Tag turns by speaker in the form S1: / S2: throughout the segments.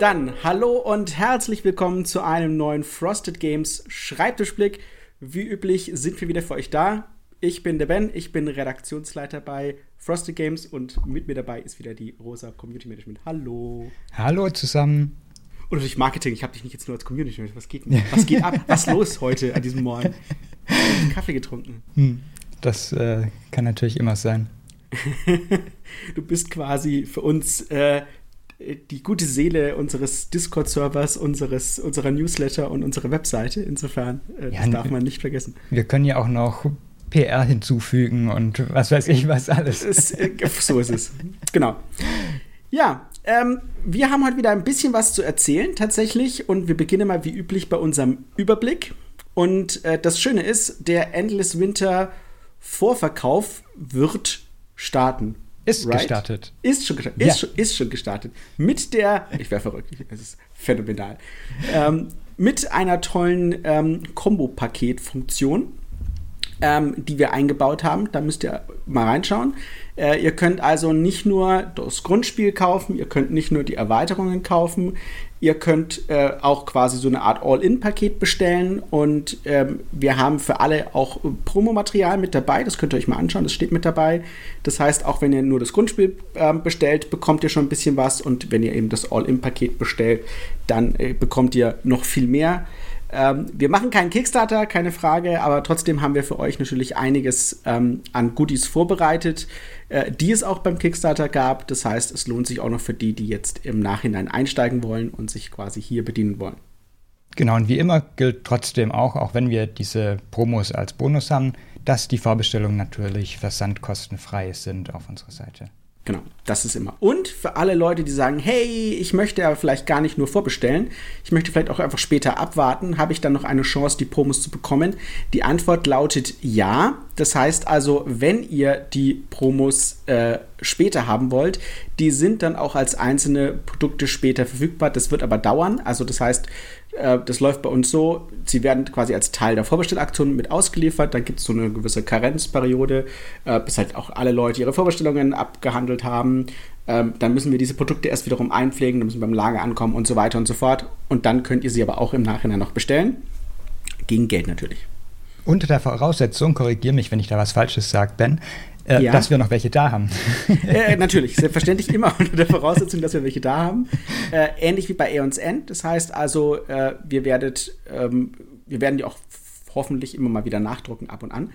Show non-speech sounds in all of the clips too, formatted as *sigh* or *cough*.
S1: Dann hallo und herzlich willkommen zu einem neuen Frosted Games Schreibtischblick. Wie üblich sind wir wieder für euch da. Ich bin der Ben, ich bin Redaktionsleiter bei Frosted Games und mit mir dabei ist wieder die Rosa Community Management. Hallo.
S2: Hallo zusammen.
S1: Und natürlich Marketing, ich habe dich nicht jetzt nur als Community Management. Was geht, was geht ab? Was los heute an diesem Morgen? Ich Kaffee getrunken.
S2: Hm, das äh, kann natürlich immer sein. *laughs*
S1: du bist quasi für uns äh, die gute Seele unseres Discord-Servers, unseres, unserer Newsletter und unserer Webseite. Insofern, äh, ja, das darf man nicht vergessen.
S2: Wir können ja auch noch PR hinzufügen und was weiß ich was alles.
S1: Ist, äh, so ist es. Genau. Ja, ähm, wir haben heute wieder ein bisschen was zu erzählen tatsächlich und wir beginnen mal wie üblich bei unserem Überblick. Und äh, das Schöne ist, der Endless Winter Vorverkauf wird starten.
S2: Ist right? gestartet.
S1: Ist schon gestartet. Ja. Ist, schon, ist schon gestartet. Mit der, ich wäre verrückt, *laughs* es ist phänomenal. Ähm, mit einer tollen ähm, Kombo-Paket-Funktion, ähm, die wir eingebaut haben. Da müsst ihr mal reinschauen. Äh, ihr könnt also nicht nur das Grundspiel kaufen, ihr könnt nicht nur die Erweiterungen kaufen, Ihr könnt äh, auch quasi so eine Art All-In-Paket bestellen und ähm, wir haben für alle auch Promomaterial mit dabei. Das könnt ihr euch mal anschauen, das steht mit dabei. Das heißt, auch wenn ihr nur das Grundspiel äh, bestellt, bekommt ihr schon ein bisschen was und wenn ihr eben das All-In-Paket bestellt, dann äh, bekommt ihr noch viel mehr. Ähm, wir machen keinen Kickstarter, keine Frage, aber trotzdem haben wir für euch natürlich einiges ähm, an Goodies vorbereitet, äh, die es auch beim Kickstarter gab. Das heißt, es lohnt sich auch noch für die, die jetzt im Nachhinein einsteigen wollen und sich quasi hier bedienen wollen.
S2: Genau, und wie immer gilt trotzdem auch, auch wenn wir diese Promos als Bonus haben, dass die Vorbestellungen natürlich versandkostenfrei sind auf unserer Seite.
S1: Genau, das ist immer. Und für alle Leute, die sagen, hey, ich möchte aber vielleicht gar nicht nur vorbestellen, ich möchte vielleicht auch einfach später abwarten, habe ich dann noch eine Chance, die Promos zu bekommen? Die Antwort lautet ja. Das heißt also, wenn ihr die Promos äh, später haben wollt, die sind dann auch als einzelne Produkte später verfügbar. Das wird aber dauern. Also das heißt, das läuft bei uns so, sie werden quasi als Teil der Vorbestellaktion mit ausgeliefert, dann gibt es so eine gewisse Karenzperiode, äh, bis halt auch alle Leute ihre Vorbestellungen abgehandelt haben. Ähm, dann müssen wir diese Produkte erst wiederum einpflegen, dann müssen wir beim Lager ankommen und so weiter und so fort. Und dann könnt ihr sie aber auch im Nachhinein noch bestellen. Gegen Geld natürlich.
S2: Unter der Voraussetzung, korrigiere mich, wenn ich da was Falsches sage, Ben, äh, ja. dass wir noch welche da haben. *laughs*
S1: Äh, natürlich, selbstverständlich immer unter der Voraussetzung, dass wir welche da haben. Äh, ähnlich wie bei Aeons End. Das heißt also, äh, wir, werdet, ähm, wir werden die auch hoffentlich immer mal wieder nachdrucken ab und an.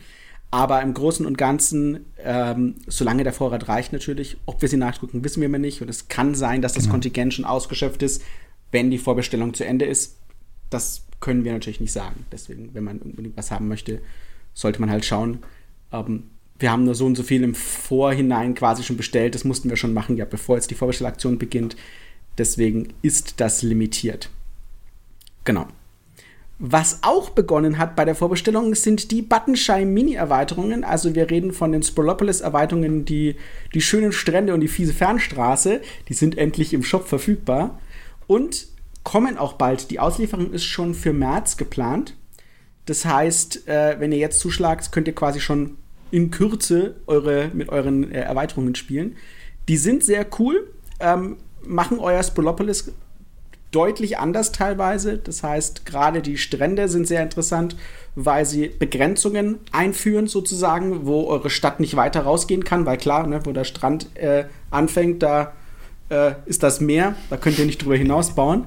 S1: Aber im Großen und Ganzen, ähm, solange der Vorrat reicht natürlich, ob wir sie nachdrucken, wissen wir immer nicht. Und es kann sein, dass das genau. Kontingent schon ausgeschöpft ist, wenn die Vorbestellung zu Ende ist. Das können wir natürlich nicht sagen. Deswegen, wenn man unbedingt was haben möchte, sollte man halt schauen. Ähm, wir haben nur so und so viel im Vorhinein quasi schon bestellt. Das mussten wir schon machen, ja, bevor jetzt die Vorbestellaktion beginnt. Deswegen ist das limitiert. Genau. Was auch begonnen hat bei der Vorbestellung, sind die Buttonshine Mini-Erweiterungen. Also wir reden von den Sprolopolis-Erweiterungen, die, die schönen Strände und die fiese Fernstraße. Die sind endlich im Shop verfügbar. Und kommen auch bald. Die Auslieferung ist schon für März geplant. Das heißt, äh, wenn ihr jetzt zuschlagt, könnt ihr quasi schon in Kürze eure, mit euren äh, Erweiterungen spielen. Die sind sehr cool, ähm, machen euer Spolopolis deutlich anders teilweise. Das heißt, gerade die Strände sind sehr interessant, weil sie Begrenzungen einführen, sozusagen, wo eure Stadt nicht weiter rausgehen kann, weil klar, ne, wo der Strand äh, anfängt, da äh, ist das Meer, da könnt ihr nicht drüber hinaus bauen.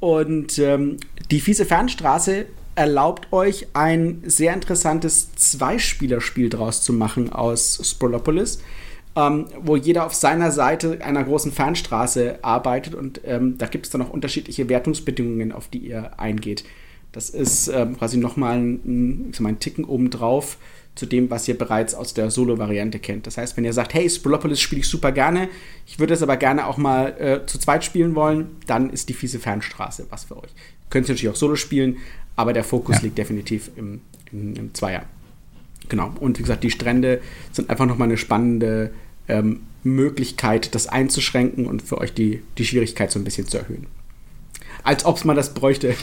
S1: Und ähm, die fiese Fernstraße erlaubt euch ein sehr interessantes Zweispielerspiel draus zu machen aus Sprolopolis, ähm, wo jeder auf seiner Seite einer großen Fernstraße arbeitet und ähm, da gibt es dann auch unterschiedliche Wertungsbedingungen, auf die ihr eingeht. Das ist ähm, quasi nochmal ein, ein Ticken obendrauf zu dem, was ihr bereits aus der Solo-Variante kennt. Das heißt, wenn ihr sagt, hey, Sprolopolis spiele ich super gerne, ich würde es aber gerne auch mal äh, zu zweit spielen wollen, dann ist die fiese Fernstraße was für euch. Könnt ihr natürlich auch Solo spielen, aber der Fokus ja. liegt definitiv im, im, im, Zweier. Genau. Und wie gesagt, die Strände sind einfach nochmal eine spannende ähm, Möglichkeit, das einzuschränken und für euch die, die Schwierigkeit so ein bisschen zu erhöhen. Als ob es man das bräuchte.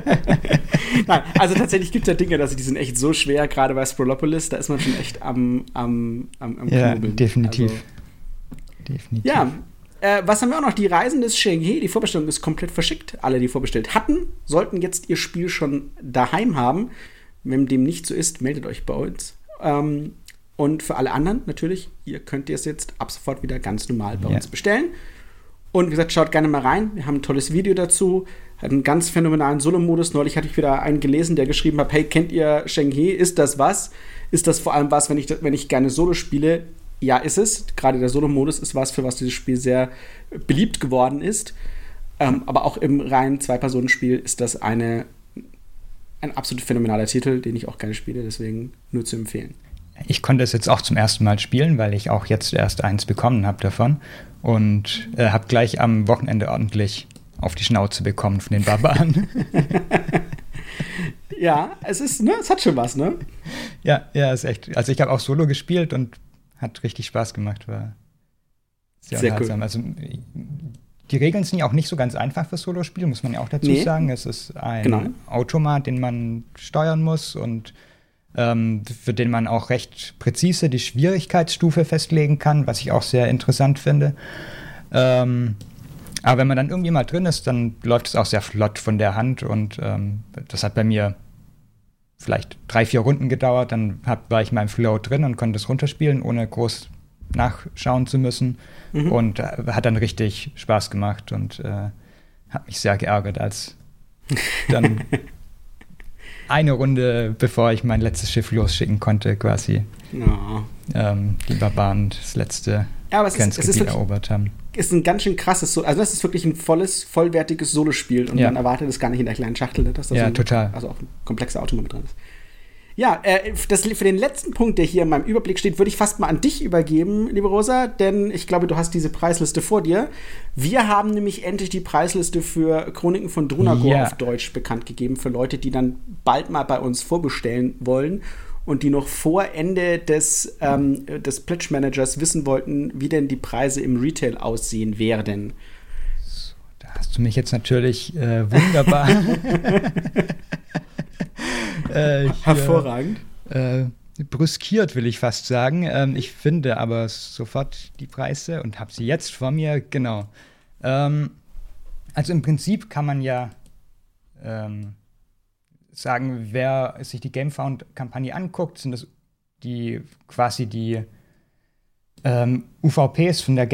S1: *laughs* Nein, also tatsächlich gibt es ja Dinge, also die sind echt so schwer, gerade bei Sprolopolis, da ist man schon echt am, am, am, am
S2: Ja, definitiv. Also,
S1: definitiv. Ja, Äh, was haben wir auch noch? Die Reisen des Shenghe, die Vorbestellung ist komplett verschickt. Alle, die vorbestellt hatten, sollten jetzt ihr Spiel schon daheim haben. Wenn dem nicht so ist, meldet euch bei uns. Ähm, und für alle anderen natürlich, ihr könnt es jetzt ab sofort wieder ganz normal bei ja. uns bestellen. Und wie gesagt, schaut gerne mal rein. Wir haben ein tolles Video dazu. Hat einen ganz phänomenalen Solo-Modus. Neulich hatte ich wieder einen gelesen, der geschrieben hat: Hey, kennt ihr Shenghe? Ist das was? Ist das vor allem was, wenn ich, wenn ich gerne Solo spiele? Ja, ist es. Gerade der Solo-Modus ist was, für was dieses Spiel sehr beliebt geworden ist. Ähm, aber auch im reinen Zwei-Personen-Spiel ist das eine, ein absolut phänomenaler Titel, den ich auch gerne spiele. Deswegen nur zu empfehlen.
S2: Ich konnte es jetzt auch zum ersten Mal spielen, weil ich auch jetzt erst eins bekommen habe davon und äh, habe gleich am Wochenende ordentlich auf die Schnauze bekommen von den Barbaren. *laughs*
S1: ja, es ist, ne, es hat schon was, ne?
S2: Ja, ja, ist echt. Also ich habe auch Solo gespielt und hat richtig Spaß gemacht, war sehr, sehr unterhaltsam. Cool. Also die Regeln sind ja auch nicht so ganz einfach für Solo-Spiel, muss man ja auch dazu nee. sagen. Es ist ein genau. Automat, den man steuern muss und ähm, für den man auch recht präzise die Schwierigkeitsstufe festlegen kann, was ich auch sehr interessant finde. Ähm, aber wenn man dann irgendwie mal drin ist, dann läuft es auch sehr flott von der Hand und ähm, das hat bei mir vielleicht drei, vier Runden gedauert. Dann hab, war ich in meinem Flow drin und konnte es runterspielen, ohne groß nachschauen zu müssen. Mhm. Und äh, hat dann richtig Spaß gemacht und äh, hat mich sehr geärgert, als dann *laughs* eine Runde, bevor ich mein letztes Schiff losschicken konnte, quasi. No. Ähm, die Barbaren das letzte
S1: ja, aber es ist, es ist wirklich, erobert haben. Ist ein ganz schön krasses, also das ist wirklich ein volles, vollwertiges Solospiel und ja. man erwartet es gar nicht in der kleinen Schachtel, dass da
S2: ja,
S1: so ein,
S2: total.
S1: also auch ein komplexer Auto mit drin ist. Ja, äh, das, für den letzten Punkt, der hier in meinem Überblick steht, würde ich fast mal an dich übergeben, liebe Rosa, denn ich glaube, du hast diese Preisliste vor dir. Wir haben nämlich endlich die Preisliste für Chroniken von Drunagor yeah. auf Deutsch bekannt gegeben, für Leute, die dann bald mal bei uns vorbestellen wollen und die noch vor Ende des, ähm, des Pledge Managers wissen wollten, wie denn die Preise im Retail aussehen werden.
S2: So, da hast du mich jetzt natürlich äh, wunderbar. *laughs* *laughs*
S1: äh, *laughs* ich, Hervorragend.
S2: Äh, brüskiert, will ich fast sagen. Ähm, ich finde aber sofort die Preise und habe sie jetzt vor mir. Genau. Ähm, also im Prinzip kann man ja ähm, sagen, wer sich die Gamefound-Kampagne anguckt, sind das die quasi die ähm, UVPs von der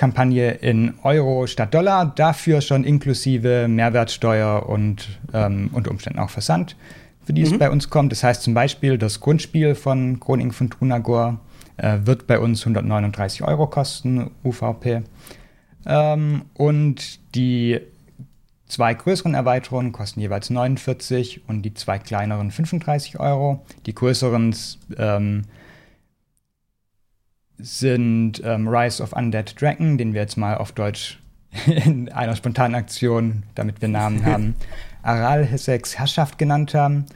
S2: Gamefound-Kampagne in Euro statt Dollar, dafür schon inklusive Mehrwertsteuer und ähm, unter Umständen auch Versand, für die mhm. es bei uns kommt. Das heißt zum Beispiel, das Grundspiel von Chronik von Trunagor äh, wird bei uns 139 Euro kosten, UVP. Ähm, und die zwei größeren Erweiterungen kosten jeweils 49 und die zwei kleineren 35 Euro. Die größeren ähm, sind ähm, Rise of Undead Dragon, den wir jetzt mal auf Deutsch *laughs* in einer spontanen Aktion, damit wir Namen *laughs* haben, Aral Hessex Herrschaft genannt haben.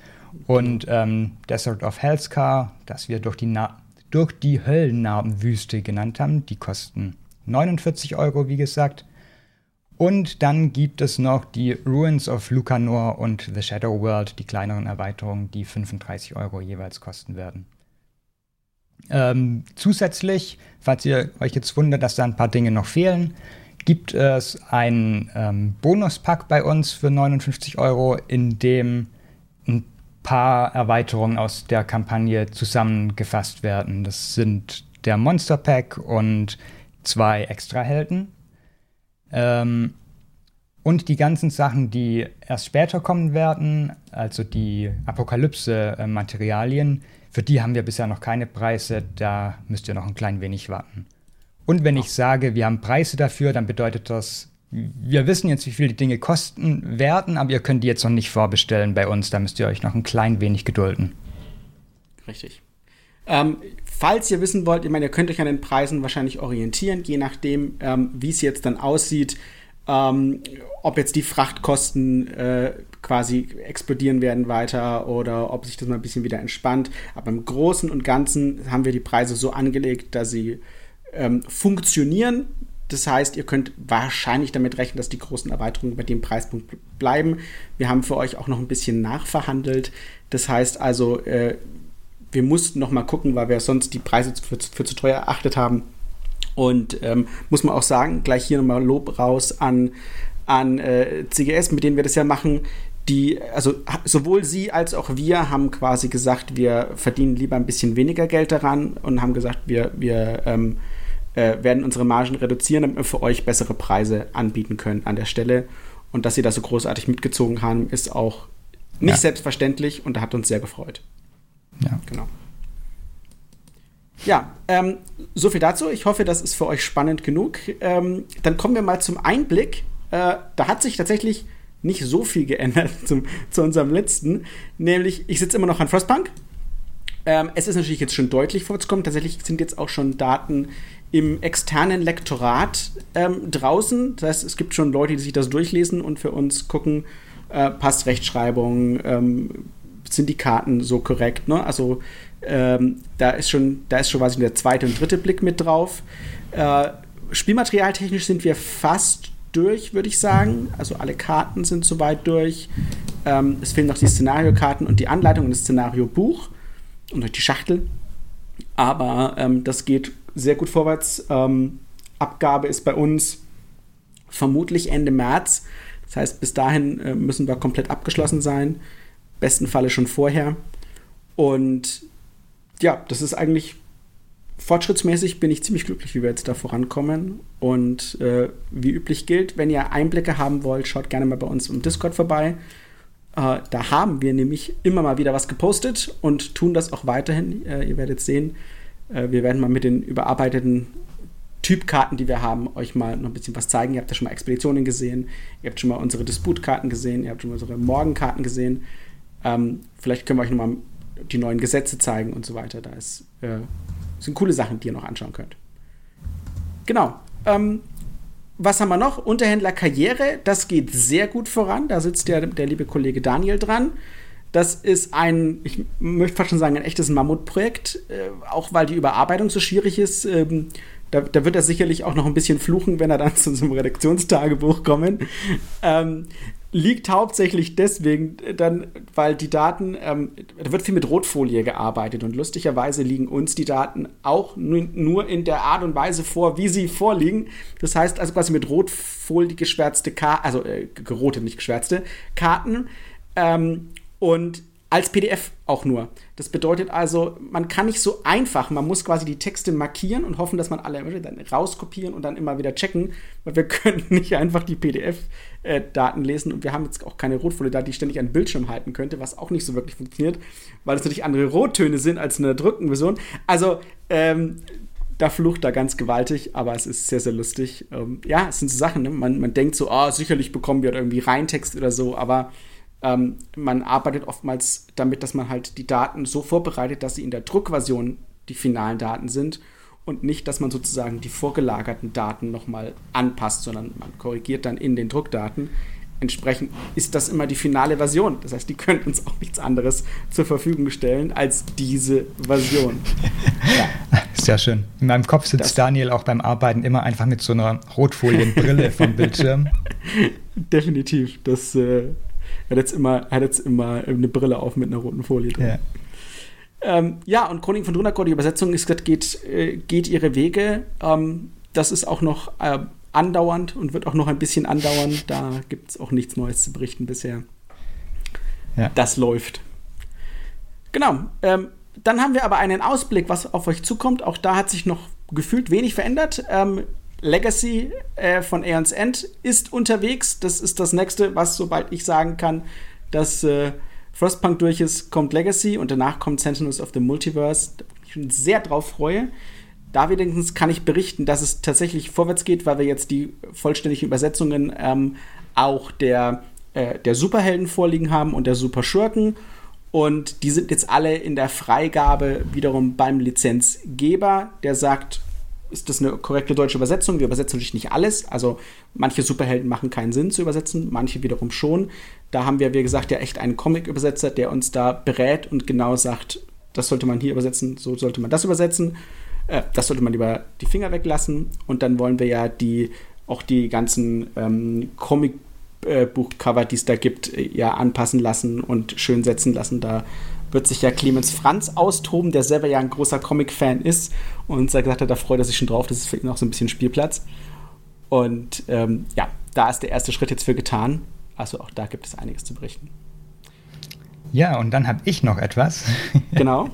S2: Und ähm, Desert of Hellscar, das wir durch die, Na durch die Höllennarbenwüste genannt haben. Die kosten 49 Euro, wie gesagt. Und dann gibt es noch die Ruins of Lucanor und The Shadow World, die kleineren Erweiterungen, die 35 Euro jeweils kosten werden. Ähm, zusätzlich, falls ihr euch jetzt wundert, dass da ein paar Dinge noch fehlen, gibt es einen ähm, Bonuspack bei uns für 59 Euro, in dem ein paar Erweiterungen aus der Kampagne zusammengefasst werden. Das sind der Monster Pack und zwei Extrahelden. Ähm, und die ganzen Sachen, die erst später kommen werden, also die Apokalypse-Materialien, für die haben wir bisher noch keine Preise, da müsst ihr noch ein klein wenig warten. Und wenn ich sage, wir haben Preise dafür, dann bedeutet das, wir wissen jetzt, wie viel die Dinge kosten werden, aber ihr könnt die jetzt noch nicht vorbestellen bei uns, da müsst ihr euch noch ein klein wenig gedulden.
S1: Richtig. Ähm, falls ihr wissen wollt, ich meine, ihr könnt euch an den Preisen wahrscheinlich orientieren, je nachdem, ähm, wie es jetzt dann aussieht, ähm, ob jetzt die Frachtkosten äh, quasi explodieren werden weiter oder ob sich das mal ein bisschen wieder entspannt. Aber im Großen und Ganzen haben wir die Preise so angelegt, dass sie ähm, funktionieren. Das heißt, ihr könnt wahrscheinlich damit rechnen, dass die großen Erweiterungen bei dem Preispunkt bleiben. Wir haben für euch auch noch ein bisschen nachverhandelt. Das heißt also, äh, wir mussten noch mal gucken, weil wir sonst die Preise für, für zu teuer erachtet haben. Und ähm, muss man auch sagen, gleich hier nochmal Lob raus an, an äh, CGS, mit denen wir das ja machen. Die, also sowohl sie als auch wir haben quasi gesagt, wir verdienen lieber ein bisschen weniger Geld daran und haben gesagt, wir, wir ähm, äh, werden unsere Margen reduzieren, damit wir für euch bessere Preise anbieten können an der Stelle. Und dass sie da so großartig mitgezogen haben, ist auch nicht ja. selbstverständlich und da hat uns sehr gefreut.
S2: Ja.
S1: Genau. Ja, ähm, so viel dazu. Ich hoffe, das ist für euch spannend genug. Ähm, dann kommen wir mal zum Einblick. Äh, da hat sich tatsächlich nicht so viel geändert *laughs* zum, zu unserem letzten. Nämlich, ich sitze immer noch an Frostpunk. Ähm, es ist natürlich jetzt schon deutlich vorzukommen. Tatsächlich sind jetzt auch schon Daten im externen Lektorat ähm, draußen. Das heißt, es gibt schon Leute, die sich das durchlesen und für uns gucken, äh, passt Rechtschreibung, ähm, sind die Karten so korrekt. Ne? Also ähm, da ist schon, da ist schon quasi der zweite und dritte Blick mit drauf. Äh, Spielmaterialtechnisch sind wir fast durch, würde ich sagen. Also alle Karten sind soweit durch. Ähm, es fehlen noch die Szenariokarten und die Anleitung und das Szenariobuch und die Schachtel. Aber ähm, das geht sehr gut vorwärts. Ähm, Abgabe ist bei uns vermutlich Ende März. Das heißt, bis dahin äh, müssen wir komplett abgeschlossen sein. Besten Falle schon vorher. Und ja, das ist eigentlich fortschrittsmäßig bin ich ziemlich glücklich, wie wir jetzt da vorankommen. Und äh, wie üblich gilt, wenn ihr Einblicke haben wollt, schaut gerne mal bei uns im Discord vorbei. Äh, da haben wir nämlich immer mal wieder was gepostet und tun das auch weiterhin. Äh, ihr werdet sehen, äh, wir werden mal mit den überarbeiteten Typkarten, die wir haben, euch mal noch ein bisschen was zeigen. Ihr habt ja schon mal Expeditionen gesehen, ihr habt schon mal unsere Disputkarten gesehen, ihr habt schon mal unsere Morgenkarten gesehen. Ähm, vielleicht können wir euch noch mal die neuen Gesetze zeigen und so weiter. Da ist, äh, sind coole Sachen, die ihr noch anschauen könnt. Genau. Ähm, was haben wir noch? Unterhändler Karriere, das geht sehr gut voran. Da sitzt der, der liebe Kollege Daniel dran. Das ist ein, ich möchte fast schon sagen, ein echtes Mammutprojekt, äh, auch weil die Überarbeitung so schwierig ist. Ähm, da, da, wird er sicherlich auch noch ein bisschen fluchen, wenn er dann *laughs* zu unserem Redaktionstagebuch kommen. Ähm, liegt hauptsächlich deswegen dann, weil die Daten, ähm, da wird viel mit Rotfolie gearbeitet und lustigerweise liegen uns die Daten auch nur in der Art und Weise vor, wie sie vorliegen. Das heißt also quasi mit Rotfolie geschwärzte Karten, also äh, gerote, nicht geschwärzte Karten ähm, und als PDF auch nur. Das bedeutet also, man kann nicht so einfach, man muss quasi die Texte markieren und hoffen, dass man alle dann rauskopieren und dann immer wieder checken, weil wir *laughs* können nicht einfach die PDF-Daten lesen und wir haben jetzt auch keine Rotfolie da, die ständig den Bildschirm halten könnte, was auch nicht so wirklich funktioniert, weil es natürlich andere Rottöne sind als in der drückten Version. Also, ähm, da flucht er ganz gewaltig, aber es ist sehr, sehr lustig. Ähm, ja, es sind so Sachen, ne? man, man denkt so, oh, sicherlich bekommen wir irgendwie Reintext oder so, aber ähm, man arbeitet oftmals damit, dass man halt die Daten so vorbereitet, dass sie in der Druckversion die finalen Daten sind und nicht, dass man sozusagen die vorgelagerten Daten nochmal anpasst, sondern man korrigiert dann in den Druckdaten. Entsprechend ist das immer die finale Version. Das heißt, die können uns auch nichts anderes zur Verfügung stellen als diese Version. *laughs*
S2: ja. Sehr schön. In meinem Kopf sitzt das Daniel auch beim Arbeiten immer einfach mit so einer Rotfolienbrille vom Bildschirm. *laughs*
S1: Definitiv. Das äh, hat jetzt immer, hat jetzt immer eine Brille auf mit einer roten Folie drin. Ja. Ähm, ja, und Chronik von Drunakor, die Übersetzung ist, geht, äh, geht ihre Wege. Ähm, das ist auch noch äh, andauernd und wird auch noch ein bisschen andauern. Da gibt es auch nichts Neues zu berichten bisher. Ja. Das läuft. Genau. Ähm, dann haben wir aber einen Ausblick, was auf euch zukommt. Auch da hat sich noch gefühlt wenig verändert. Legacy äh, von Aeons End ist unterwegs. Das ist das nächste, was, sobald ich sagen kann, dass äh, Frostpunk durch ist, kommt Legacy und danach kommt Sentinels of the Multiverse. Bin ich schon sehr drauf freue. Da wenigstens kann ich berichten, dass es tatsächlich vorwärts geht, weil wir jetzt die vollständigen Übersetzungen ähm, auch der, äh, der Superhelden vorliegen haben und der Superschurken. Und die sind jetzt alle in der Freigabe wiederum beim Lizenzgeber, der sagt, ist das eine korrekte deutsche Übersetzung. Wir übersetzen natürlich nicht alles. Also manche Superhelden machen keinen Sinn zu übersetzen, manche wiederum schon. Da haben wir, wie gesagt, ja echt einen Comic-Übersetzer, der uns da berät und genau sagt, das sollte man hier übersetzen, so sollte man das übersetzen. Äh, das sollte man lieber die Finger weglassen. Und dann wollen wir ja die auch die ganzen ähm, Comic- Buchcover, die es da gibt, ja anpassen lassen und schön setzen lassen. Da wird sich ja Clemens Franz austoben, der selber ja ein großer Comic-Fan ist und gesagt hat, da freut er sich schon drauf, das ist für ihn auch so ein bisschen Spielplatz. Und ähm, ja, da ist der erste Schritt jetzt für getan. Also auch da gibt es einiges zu berichten.
S2: Ja, und dann habe ich noch etwas. *laughs*
S1: Genau.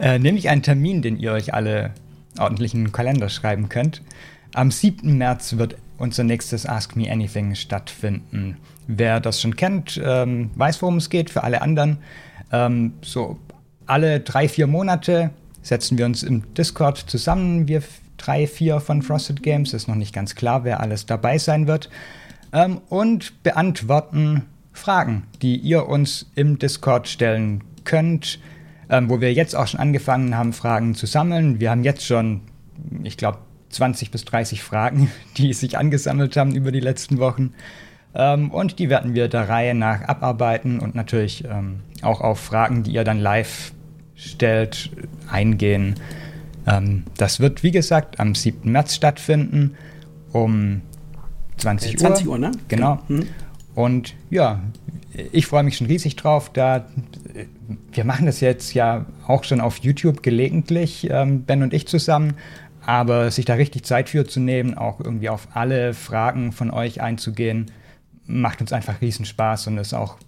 S2: äh, nämlich einen Termin, den ihr euch alle ordentlich in den Kalender schreiben könnt. Am 7. März wird unser nächstes Ask Me Anything stattfinden. Wer das schon kennt, ähm, weiß, worum es geht. Für alle anderen, ähm, so alle drei, vier Monate setzen wir uns im Discord zusammen. Wir drei, vier von Frosted Games. Ist noch nicht ganz klar, wer alles dabei sein wird. Ähm, und beantworten Fragen, die ihr uns im Discord stellen könnt, ähm, wo wir jetzt auch schon angefangen haben, Fragen zu sammeln. Wir haben jetzt schon, ich glaube, 20 bis 30 Fragen, *laughs* die sich angesammelt haben über die letzten Wochen. Ähm, und die werden wir der Reihe nach abarbeiten und natürlich ähm, auch auf Fragen, die ihr dann live stellt, eingehen. Ähm, das wird, wie gesagt, am 7. März stattfinden um 20
S1: Uhr. 20 Uhr, ne?
S2: Genau. Mhm. Und ja, ich freue mich schon riesig drauf. Da wir machen das jetzt ja auch schon auf YouTube gelegentlich, ähm, Ben und ich zusammen. Aber sich da richtig Zeit für zu nehmen, auch irgendwie auf alle Fragen von euch einzugehen, macht uns einfach riesen Spaß und ist auch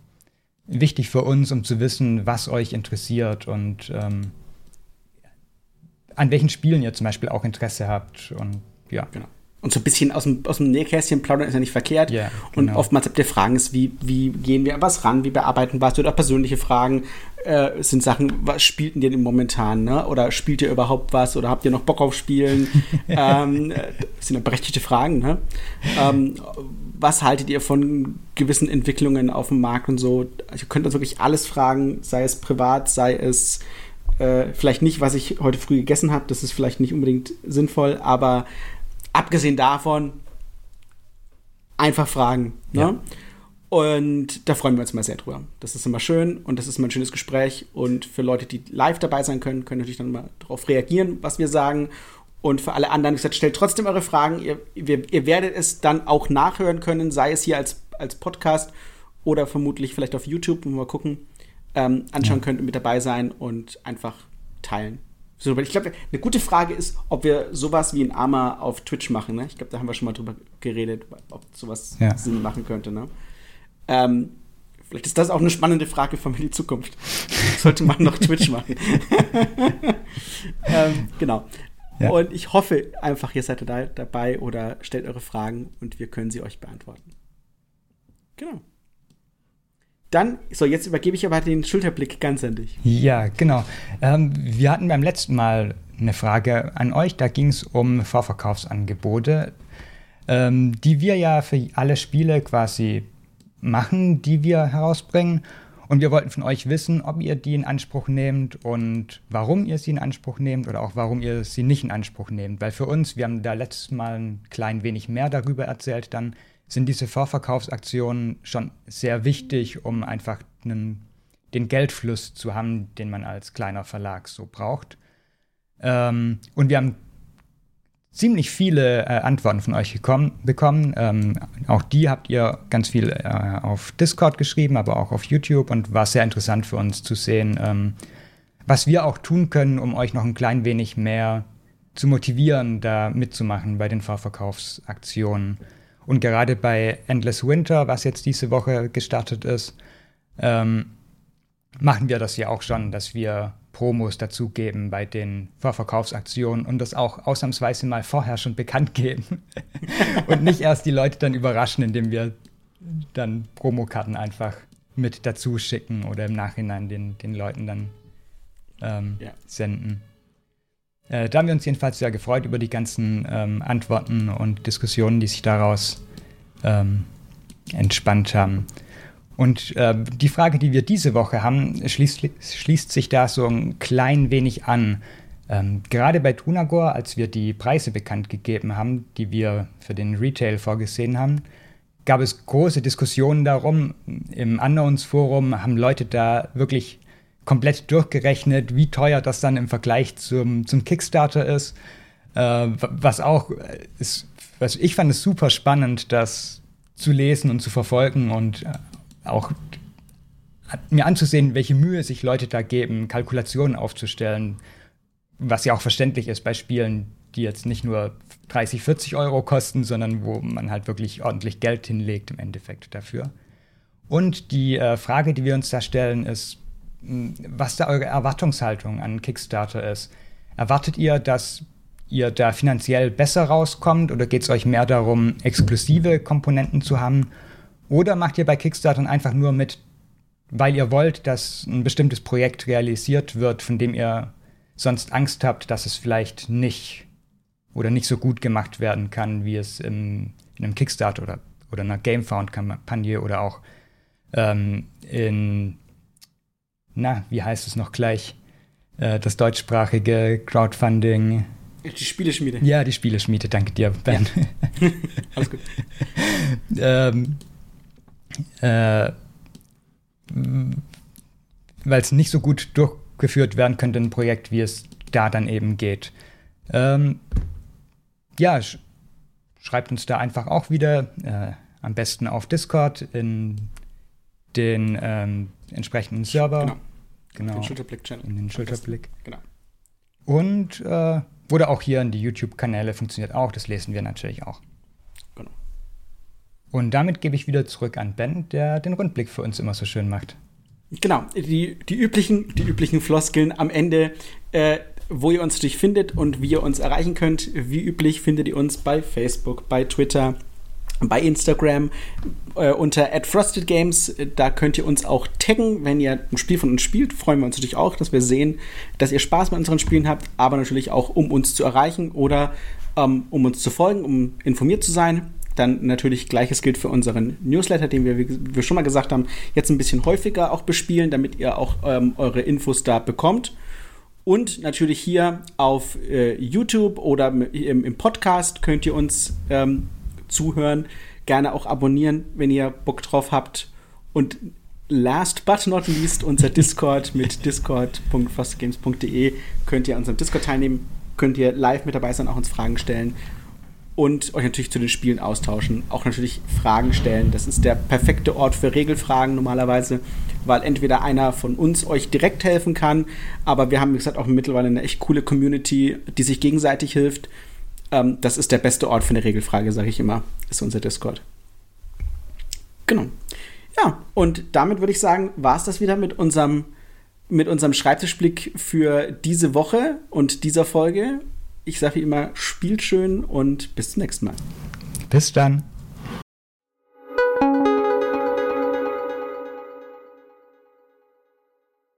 S2: wichtig für uns, um zu wissen, was euch interessiert und ähm, an welchen Spielen ihr zum Beispiel auch Interesse habt. Und ja.
S1: Genau. Und so ein bisschen aus dem, aus dem Nähkästchen plaudern ist ja nicht verkehrt.
S2: Yeah, genau.
S1: Und oftmals habt ihr Fragen, ist, wie, wie gehen wir an was ran, wie bearbeiten was oder persönliche Fragen äh, sind Sachen, was spielt ihr denn momentan, ne? Oder spielt ihr überhaupt was oder habt ihr noch Bock auf Spielen? *laughs* ähm, das sind ja berechtigte Fragen, ne? Ähm, was haltet ihr von gewissen Entwicklungen auf dem Markt und so? Also ihr könnt uns wirklich alles fragen, sei es privat, sei es äh, vielleicht nicht, was ich heute früh gegessen habe, das ist vielleicht nicht unbedingt sinnvoll, aber abgesehen davon, einfach fragen. Ne? Ja. Und da freuen wir uns mal sehr drüber. Das ist immer schön und das ist immer ein schönes Gespräch. Und für Leute, die live dabei sein können, können natürlich dann mal darauf reagieren, was wir sagen. Und für alle anderen, wie gesagt, stellt trotzdem eure Fragen. Ihr, ihr, ihr werdet es dann auch nachhören können, sei es hier als, als Podcast oder vermutlich vielleicht auf YouTube, wo wir mal gucken, ähm, anschauen ja. könnt und mit dabei sein und einfach teilen. So, ich glaube, eine gute Frage ist, ob wir sowas wie ein Arma auf Twitch machen. Ne? Ich glaube, da haben wir schon mal drüber geredet, ob sowas ja. Sinn machen könnte. Ne? Ähm, vielleicht ist das auch eine spannende Frage für die Zukunft. *laughs* Sollte man noch Twitch machen? *laughs* ähm, genau. Ja. Und ich hoffe einfach, ihr seid da dabei oder stellt eure Fragen und wir können sie euch beantworten. Genau. Dann, so, jetzt übergebe ich aber den Schulterblick ganz an dich.
S2: Ja, genau. Ähm, wir hatten beim letzten Mal eine Frage an euch. Da ging es um Vorverkaufsangebote, ähm, die wir ja für alle Spiele quasi machen, die wir herausbringen. Und wir wollten von euch wissen, ob ihr die in Anspruch nehmt und warum ihr sie in Anspruch nehmt oder auch warum ihr sie nicht in Anspruch nehmt. Weil für uns, wir haben da letztes Mal ein klein wenig mehr darüber erzählt, dann sind diese Vorverkaufsaktionen schon sehr wichtig, um einfach einen, den Geldfluss zu haben, den man als kleiner Verlag so braucht. Ähm, und wir haben ziemlich viele äh, Antworten von euch gekommen, bekommen. Ähm, auch die habt ihr ganz viel äh, auf Discord geschrieben, aber auch auf YouTube und war sehr interessant für uns zu sehen, ähm, was wir auch tun können, um euch noch ein klein wenig mehr zu motivieren, da mitzumachen bei den Vorverkaufsaktionen. Und gerade bei Endless Winter, was jetzt diese Woche gestartet ist, ähm, machen wir das ja auch schon, dass wir Promos dazugeben bei den Vorverkaufsaktionen und das auch ausnahmsweise mal vorher schon bekannt geben *laughs* und nicht erst die Leute dann überraschen, indem wir dann Promokarten einfach mit dazu schicken oder im Nachhinein den, den Leuten dann ähm, ja. senden. Äh, da haben wir uns jedenfalls sehr gefreut über die ganzen ähm, Antworten und Diskussionen, die sich daraus ähm, entspannt haben. Und äh, die Frage, die wir diese Woche haben, schließt, schließt sich da so ein klein wenig an. Ähm, gerade bei Tunagor, als wir die Preise bekannt gegeben haben, die wir für den Retail vorgesehen haben, gab es große Diskussionen darum. Im Unknowns-Forum haben Leute da wirklich komplett durchgerechnet, wie teuer das dann im Vergleich zum, zum Kickstarter ist. Äh, was auch ist, was ich fand es super spannend, das zu lesen und zu verfolgen und äh, auch mir anzusehen, welche Mühe sich Leute da geben, Kalkulationen aufzustellen, was ja auch verständlich ist bei Spielen, die jetzt nicht nur 30, 40 Euro kosten, sondern wo man halt wirklich ordentlich Geld hinlegt im Endeffekt dafür. Und die äh, Frage, die wir uns da stellen, ist, was da eure Erwartungshaltung an Kickstarter ist. Erwartet ihr, dass ihr da finanziell besser rauskommt oder geht es euch mehr darum, exklusive Komponenten zu haben? Oder macht ihr bei Kickstarter einfach nur mit, weil ihr wollt, dass ein bestimmtes Projekt realisiert wird, von dem ihr sonst Angst habt, dass es vielleicht nicht oder nicht so gut gemacht werden kann, wie es im, in einem Kickstarter oder, oder einer Gamefound-Kampagne oder auch ähm, in, na, wie heißt es noch gleich, äh, das deutschsprachige Crowdfunding.
S1: Die Spieleschmiede.
S2: Ja, die Spieleschmiede, danke dir, Ben. Ja. *laughs* Alles gut. ähm, äh, Weil es nicht so gut durchgeführt werden könnte, ein Projekt, wie es da dann eben geht. Ähm, ja, sch schreibt uns da einfach auch wieder, äh, am besten auf Discord in den ähm, entsprechenden Server. Genau.
S1: Genau. Den Schulterblick-Channel.
S2: In den Schulterblick. Genau. Und äh, oder auch hier in die YouTube-Kanäle funktioniert auch, das lesen wir natürlich auch. Genau. Und damit gebe ich wieder zurück an Ben, der den Rundblick für uns immer so schön macht.
S1: Genau, die, die, üblichen, die üblichen Floskeln am Ende, äh, wo ihr uns natürlich findet und wie ihr uns erreichen könnt. Wie üblich findet ihr uns bei Facebook, bei Twitter, bei Instagram äh, unter @frostedgames. Da könnt ihr uns auch taggen, wenn ihr ein Spiel von uns spielt. Freuen wir uns natürlich auch, dass wir sehen, dass ihr Spaß mit unseren Spielen habt, aber natürlich auch, um uns zu erreichen oder ähm, um uns zu folgen, um informiert zu sein. Dann natürlich gleiches gilt für unseren Newsletter, den wir, wie wir schon mal gesagt haben, jetzt ein bisschen häufiger auch bespielen, damit ihr auch ähm, eure Infos da bekommt. Und natürlich hier auf äh, YouTube oder im, im, Podcast könnt ihr uns ähm, zuhören. Gerne auch abonnieren, wenn ihr Bock drauf habt. Und last but not least, unser Discord mit discord.fastgames.de könnt ihr an unserem Discord teilnehmen, könnt ihr live mit dabei sein, auch uns Fragen stellen und euch natürlich zu den Spielen austauschen. Auch natürlich Fragen stellen. Das ist der perfekte Ort für Regelfragen normalerweise, weil entweder einer von uns euch direkt helfen kann, aber wir haben, wie gesagt, auch mittlerweile eine echt coole Community, die sich gegenseitig hilft. Ähm, das ist der beste Ort für eine Regelfrage, sage ich immer, ist unser Discord. Genau. Ja, und damit würde ich sagen, war es das wieder mit unserem, mit unserem Schreibtischblick für diese Woche und dieser Folge. Ich sage immer, spielt schön und bis zum nächsten Mal.
S2: Bis dann.